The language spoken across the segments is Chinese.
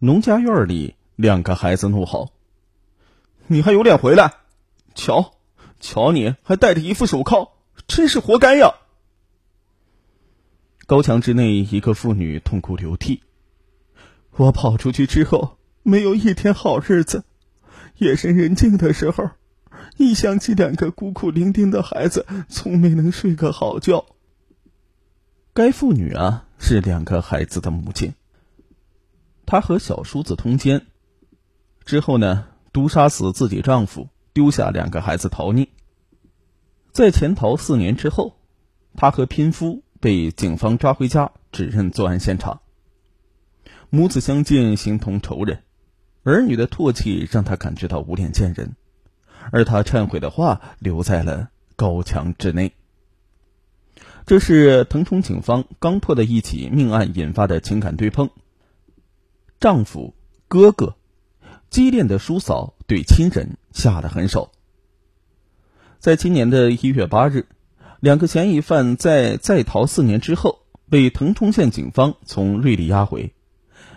农家院里，两个孩子怒吼：“你还有脸回来？瞧，瞧你还戴着一副手铐，真是活该呀！”高墙之内，一个妇女痛哭流涕：“我跑出去之后，没有一天好日子。夜深人静的时候，一想起两个孤苦伶仃的孩子，从没能睡个好觉。”该妇女啊，是两个孩子的母亲。她和小叔子通奸，之后呢，毒杀死自己丈夫，丢下两个孩子逃匿。在潜逃四年之后，她和拼夫被警方抓回家，指认作案现场。母子相见，形同仇人，儿女的唾弃让他感觉到无脸见人，而他忏悔的话留在了高墙之内。这是腾冲警方刚破的一起命案引发的情感对碰。丈夫、哥哥，激烈的叔嫂对亲人下了狠手。在今年的一月八日，两个嫌疑犯在在逃四年之后，被腾冲县警方从瑞丽押回。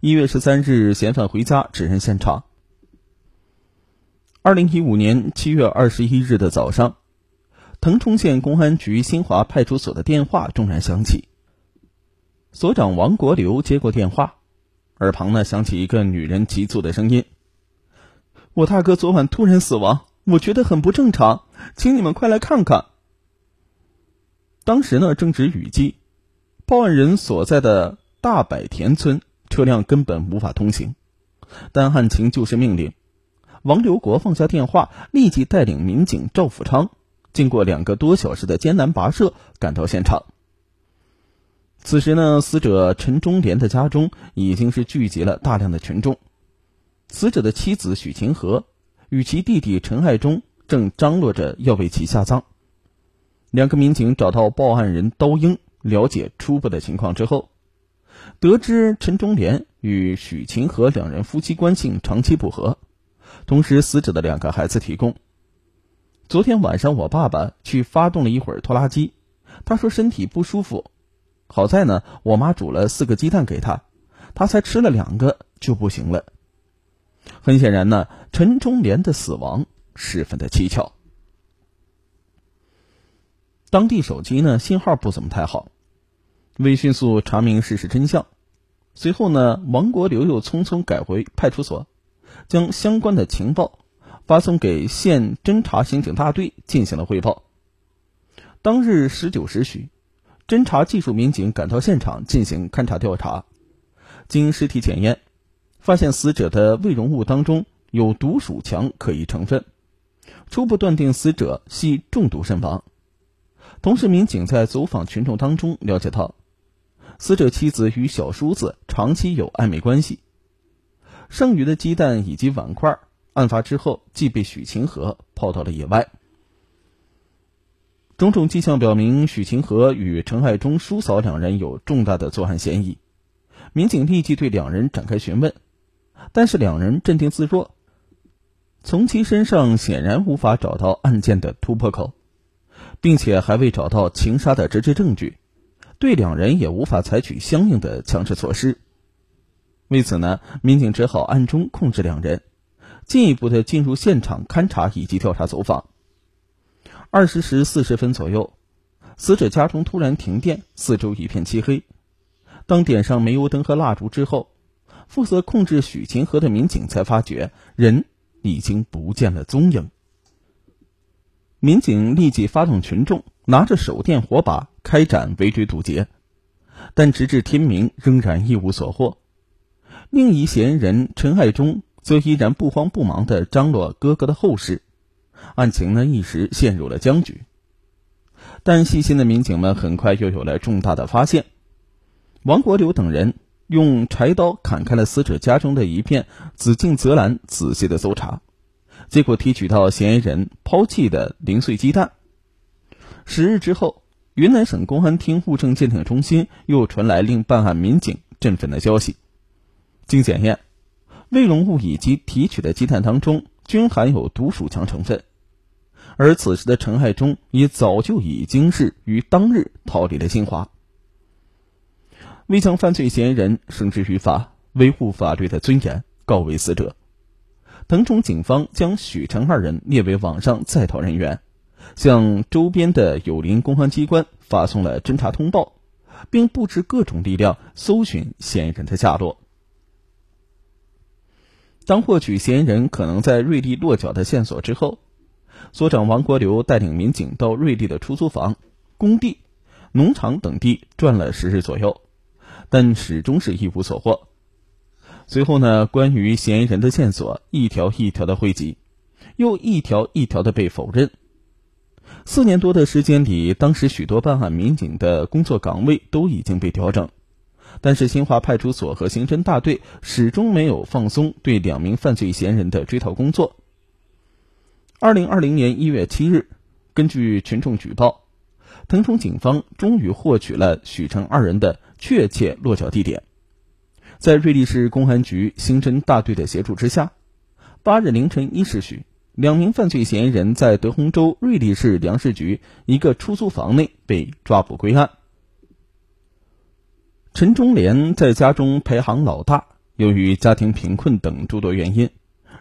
一月十三日，嫌犯回家指认现场。二零一五年七月二十一日的早上，腾冲县公安局新华派出所的电话骤然响起，所长王国流接过电话。耳旁呢响起一个女人急促的声音：“我大哥昨晚突然死亡，我觉得很不正常，请你们快来看看。”当时呢正值雨季，报案人所在的大柏田村车辆根本无法通行，但案情就是命令。王刘国放下电话，立即带领民警赵福昌，经过两个多小时的艰难跋涉，赶到现场。此时呢，死者陈忠莲的家中已经是聚集了大量的群众。死者的妻子许晴和与其弟弟陈爱忠正张罗着要为其下葬。两个民警找到报案人刀英，了解初步的情况之后，得知陈忠莲与许晴和两人夫妻关系长期不和，同时死者的两个孩子提供：昨天晚上我爸爸去发动了一会儿拖拉机，他说身体不舒服。好在呢，我妈煮了四个鸡蛋给他，他才吃了两个就不行了。很显然呢，陈忠莲的死亡十分的蹊跷。当地手机呢信号不怎么太好，为迅速查明事实真相，随后呢，王国刘又匆匆赶回派出所，将相关的情报发送给县侦查刑警大队进行了汇报。当日十九时许。侦查技术民警赶到现场进行勘查调查，经尸体检验，发现死者的胃容物当中有毒鼠强可疑成分，初步断定死者系中毒身亡。同时，民警在走访群众当中了解到，死者妻子与小叔子长期有暧昧关系。剩余的鸡蛋以及碗筷，案发之后即被许晴和抛到了野外。种种迹象表明，许晴和与陈爱忠叔嫂两人有重大的作案嫌疑。民警立即对两人展开询问，但是两人镇定自若，从其身上显然无法找到案件的突破口，并且还未找到情杀的直接证据，对两人也无法采取相应的强制措施。为此呢，民警只好暗中控制两人，进一步的进入现场勘查以及调查走访。二十时四十分左右，死者家中突然停电，四周一片漆黑。当点上煤油灯和蜡烛之后，负责控制许晴和的民警才发觉人已经不见了踪影。民警立即发动群众，拿着手电火把开展围追堵截，但直至天明仍然一无所获。另一嫌疑人陈爱忠则依然不慌不忙地张罗哥哥的后事。案情呢一时陷入了僵局，但细心的民警们很快又有了重大的发现。王国流等人用柴刀砍开了死者家中的一片紫茎泽兰，仔细的搜查，结果提取到嫌疑人抛弃的零碎鸡蛋。十日之后，云南省公安厅物证鉴定中心又传来令办案民警振奋的消息：经检验，胃容物以及提取的鸡蛋当中均含有毒鼠强成分。而此时的陈爱忠也早就已经是于当日逃离了新华。为将犯罪嫌疑人绳之于法，维护法律的尊严，告慰死者。腾冲警方将许陈二人列为网上在逃人员，向周边的友邻公安机关发送了侦查通报，并布置各种力量搜寻嫌疑人的下落。当获取嫌疑人可能在瑞丽落脚的线索之后，所长王国流带领民警到瑞丽的出租房、工地、农场等地转了十日左右，但始终是一无所获。随后呢，关于嫌疑人的线索一条一条的汇集，又一条一条的被否认。四年多的时间里，当时许多办案民警的工作岗位都已经被调整，但是新华派出所和刑侦大队始终没有放松对两名犯罪嫌疑人的追逃工作。二零二零年一月七日，根据群众举报，腾冲警方终于获取了许成二人的确切落脚地点。在瑞丽市公安局刑侦大队的协助之下，八日凌晨一时许，两名犯罪嫌疑人在德宏州瑞丽市粮食局一个出租房内被抓捕归案。陈忠莲在家中排行老大，由于家庭贫困等诸多原因，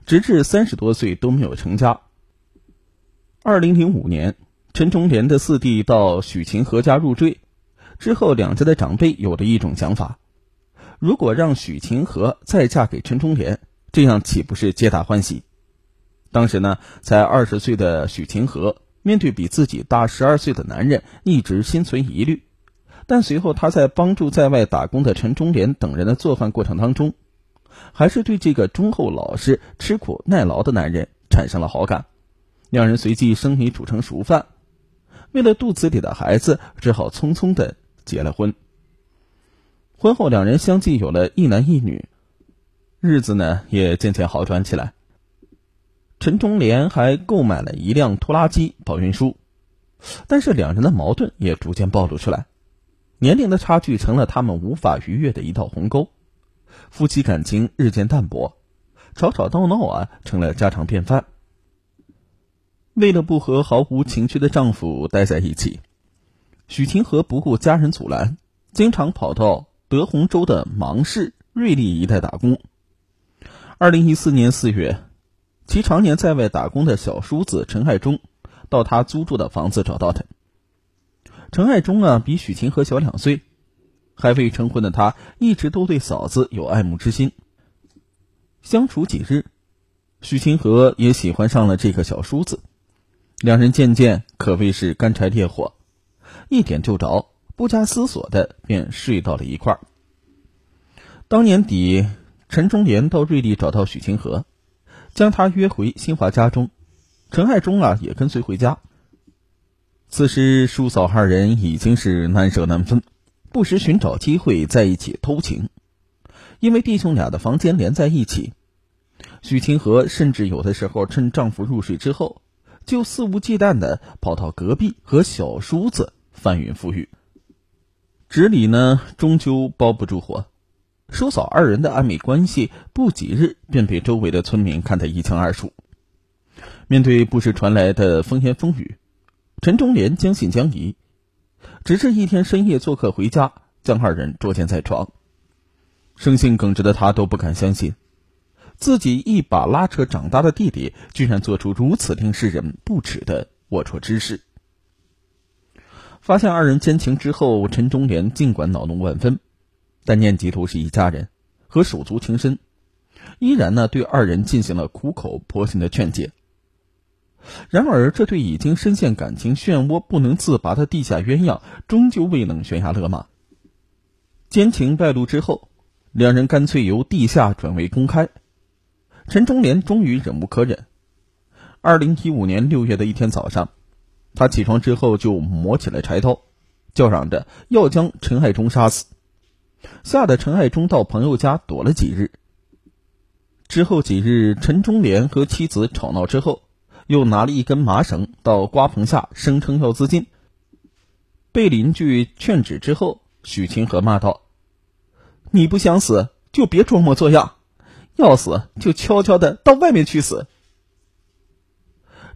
直至三十多岁都没有成家。二零零五年，陈忠莲的四弟到许晴和家入赘，之后两家的长辈有了一种想法。如果让许晴和再嫁给陈忠莲，这样岂不是皆大欢喜？当时呢，才二十岁的许晴和面对比自己大十二岁的男人，一直心存疑虑。但随后他在帮助在外打工的陈忠莲等人的做饭过程当中，还是对这个忠厚老实、吃苦耐劳的男人产生了好感。两人随即生米煮成熟饭，为了肚子里的孩子，只好匆匆的结了婚。婚后，两人相继有了一男一女，日子呢也渐渐好转起来。陈忠莲还购买了一辆拖拉机跑运输，但是两人的矛盾也逐渐暴露出来，年龄的差距成了他们无法逾越的一道鸿沟，夫妻感情日渐淡薄，吵吵闹闹啊成了家常便饭。为了不和毫无情趣的丈夫待在一起，许晴和不顾家人阻拦，经常跑到。德宏州的芒市瑞丽一带打工。二零一四年四月，其常年在外打工的小叔子陈爱忠到他租住的房子找到他。陈爱忠啊，比许晴和小两岁，还未成婚的他一直都对嫂子有爱慕之心。相处几日，许晴和也喜欢上了这个小叔子，两人渐渐可谓是干柴烈火，一点就着。不加思索的便睡到了一块儿。当年底，陈忠莲到瑞丽找到许清河，将他约回新华家中。陈爱忠啊也跟随回家。此时叔嫂二人已经是难舍难分，不时寻找机会在一起偷情。因为弟兄俩的房间连在一起，许清河甚至有的时候趁丈夫入睡之后，就肆无忌惮的跑到隔壁和小叔子翻云覆雨。纸里呢，终究包不住火。叔嫂二人的暧昧关系，不几日便被周围的村民看得一清二楚。面对不时传来的风言风语，陈忠莲将信将疑。直至一天深夜做客回家，将二人捉奸在床。生性耿直的他都不敢相信，自己一把拉扯长大的弟弟，居然做出如此令世人不齿的龌龊之事。发现二人奸情之后，陈忠莲尽管恼怒万分，但念及都是一家人和手足情深，依然呢对二人进行了苦口婆心的劝解。然而，这对已经深陷感情漩涡不能自拔的地下鸳鸯，终究未能悬崖勒马。奸情败露之后，两人干脆由地下转为公开。陈忠莲终于忍无可忍。二零一五年六月的一天早上。他起床之后就磨起了柴刀，叫嚷着要将陈爱忠杀死，吓得陈爱忠到朋友家躲了几日。之后几日，陈忠莲和妻子吵闹之后，又拿了一根麻绳到瓜棚下，声称要自尽。被邻居劝止之后，许清河骂道：“你不想死，就别装模作样；要死，就悄悄的到外面去死。”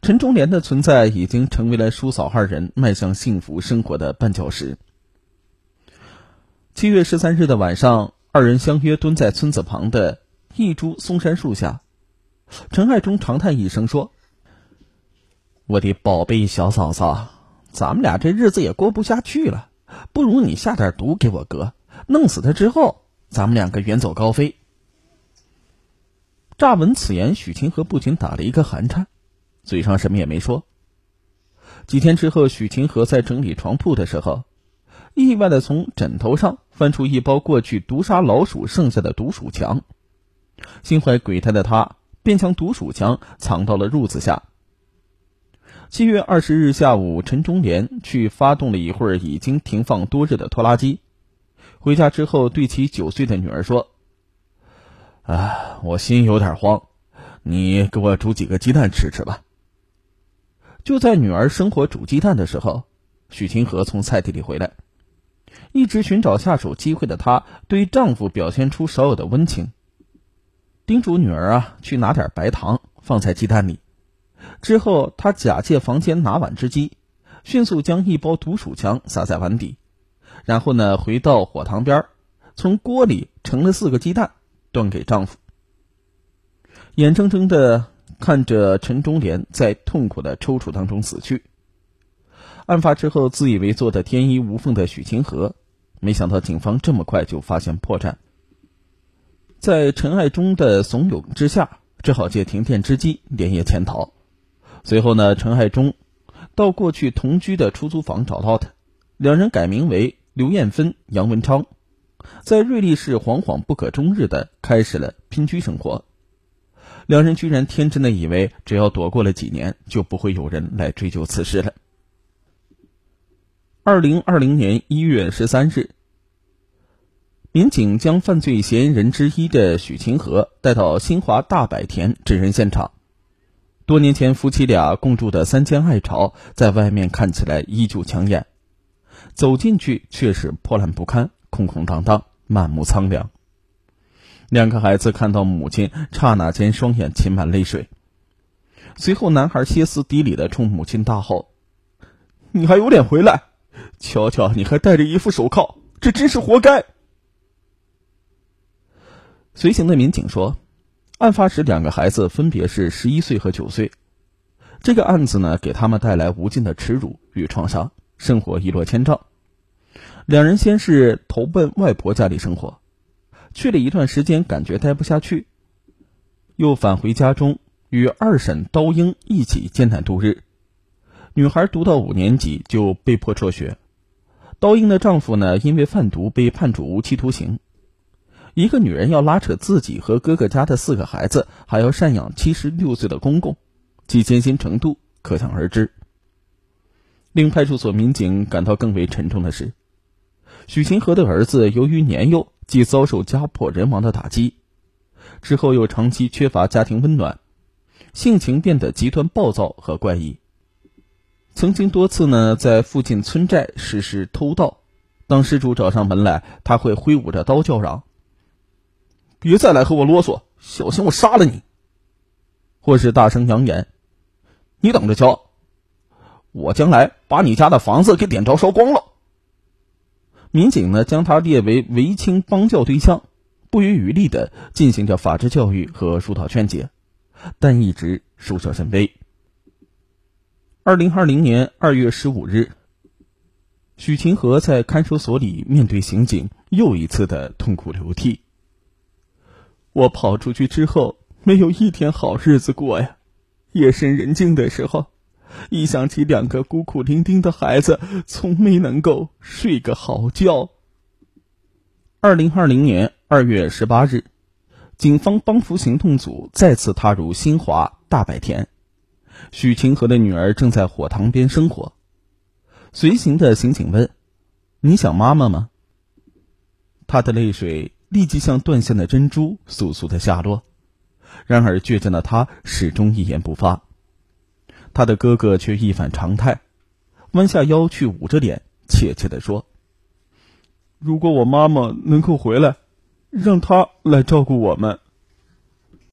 陈忠莲的存在已经成为了叔嫂二人迈向幸福生活的绊脚石。七月十三日的晚上，二人相约蹲在村子旁的一株松杉树下。陈爱忠长叹一声说：“我的宝贝小嫂嫂，咱们俩这日子也过不下去了，不如你下点毒给我哥，弄死他之后，咱们两个远走高飞。”乍闻此言，许清河不禁打了一个寒颤，嘴上什么也没说。几天之后，许清河在整理床铺的时候，意外的从枕头上翻出一包过去毒杀老鼠剩下的毒鼠强，心怀鬼胎的他。便将毒鼠强藏到了褥子下。七月二十日下午，陈忠莲去发动了一会儿已经停放多日的拖拉机，回家之后对其九岁的女儿说：“啊，我心有点慌，你给我煮几个鸡蛋吃吃吧。”就在女儿生火煮鸡蛋的时候，许清河从菜地里回来，一直寻找下手机会的她，对丈夫表现出少有的温情。叮嘱女儿啊，去拿点白糖放在鸡蛋里。之后，他假借房间拿碗之机，迅速将一包毒鼠强撒在碗底，然后呢，回到火塘边，从锅里盛了四个鸡蛋，端给丈夫。眼睁睁的看着陈忠莲在痛苦的抽搐当中死去。案发之后，自以为做的天衣无缝的许清河，没想到警方这么快就发现破绽。在陈爱忠的怂恿之下，只好借停电之机连夜潜逃。随后呢，陈爱忠到过去同居的出租房找到他，两人改名为刘艳芬、杨文昌，在瑞丽市惶惶不可终日的开始了拼居生活。两人居然天真的以为，只要躲过了几年，就不会有人来追究此事了。二零二零年一月十三日。民警将犯罪嫌疑人之一的许清河带到新华大柏田指认现场。多年前夫妻俩共住的三间爱巢，在外面看起来依旧抢眼，走进去却是破烂不堪、空空荡荡、满目苍凉。两个孩子看到母亲，刹那间双眼噙满泪水。随后，男孩歇斯底里的冲母亲大吼：“你还有脸回来？瞧瞧，你还戴着一副手铐，这真是活该！”随行的民警说，案发时两个孩子分别是十一岁和九岁。这个案子呢，给他们带来无尽的耻辱与创伤，生活一落千丈。两人先是投奔外婆家里生活，去了一段时间，感觉待不下去，又返回家中与二婶刀英一起艰难度日。女孩读到五年级就被迫辍学，刀英的丈夫呢，因为贩毒被判处无期徒刑。一个女人要拉扯自己和哥哥家的四个孩子，还要赡养七十六岁的公公，其艰辛程度可想而知。令派出所民警感到更为沉重的是，许清河的儿子由于年幼即遭受家破人亡的打击，之后又长期缺乏家庭温暖，性情变得极端暴躁和怪异，曾经多次呢在附近村寨实施偷盗，当失主找上门来，他会挥舞着刀叫嚷。别再来和我啰嗦，小心我杀了你！或是大声扬言：“你等着瞧，我将来把你家的房子给点着烧光了。”民警呢，将他列为违清帮教对象，不遗余力的进行着法制教育和疏导劝解，但一直收效甚微。二零二零年二月十五日，许清河在看守所里面对刑警，又一次的痛哭流涕。我跑出去之后，没有一天好日子过呀。夜深人静的时候，一想起两个孤苦伶仃的孩子，从没能够睡个好觉。二零二零年二月十八日，警方帮扶行动组再次踏入新华大柏田，许清河的女儿正在火塘边生火。随行的刑警问：“你想妈妈吗？”她的泪水。立即像断线的珍珠簌簌的下落，然而倔强的他始终一言不发。他的哥哥却一反常态，弯下腰去捂着脸，怯怯地说：“如果我妈妈能够回来，让她来照顾我们。”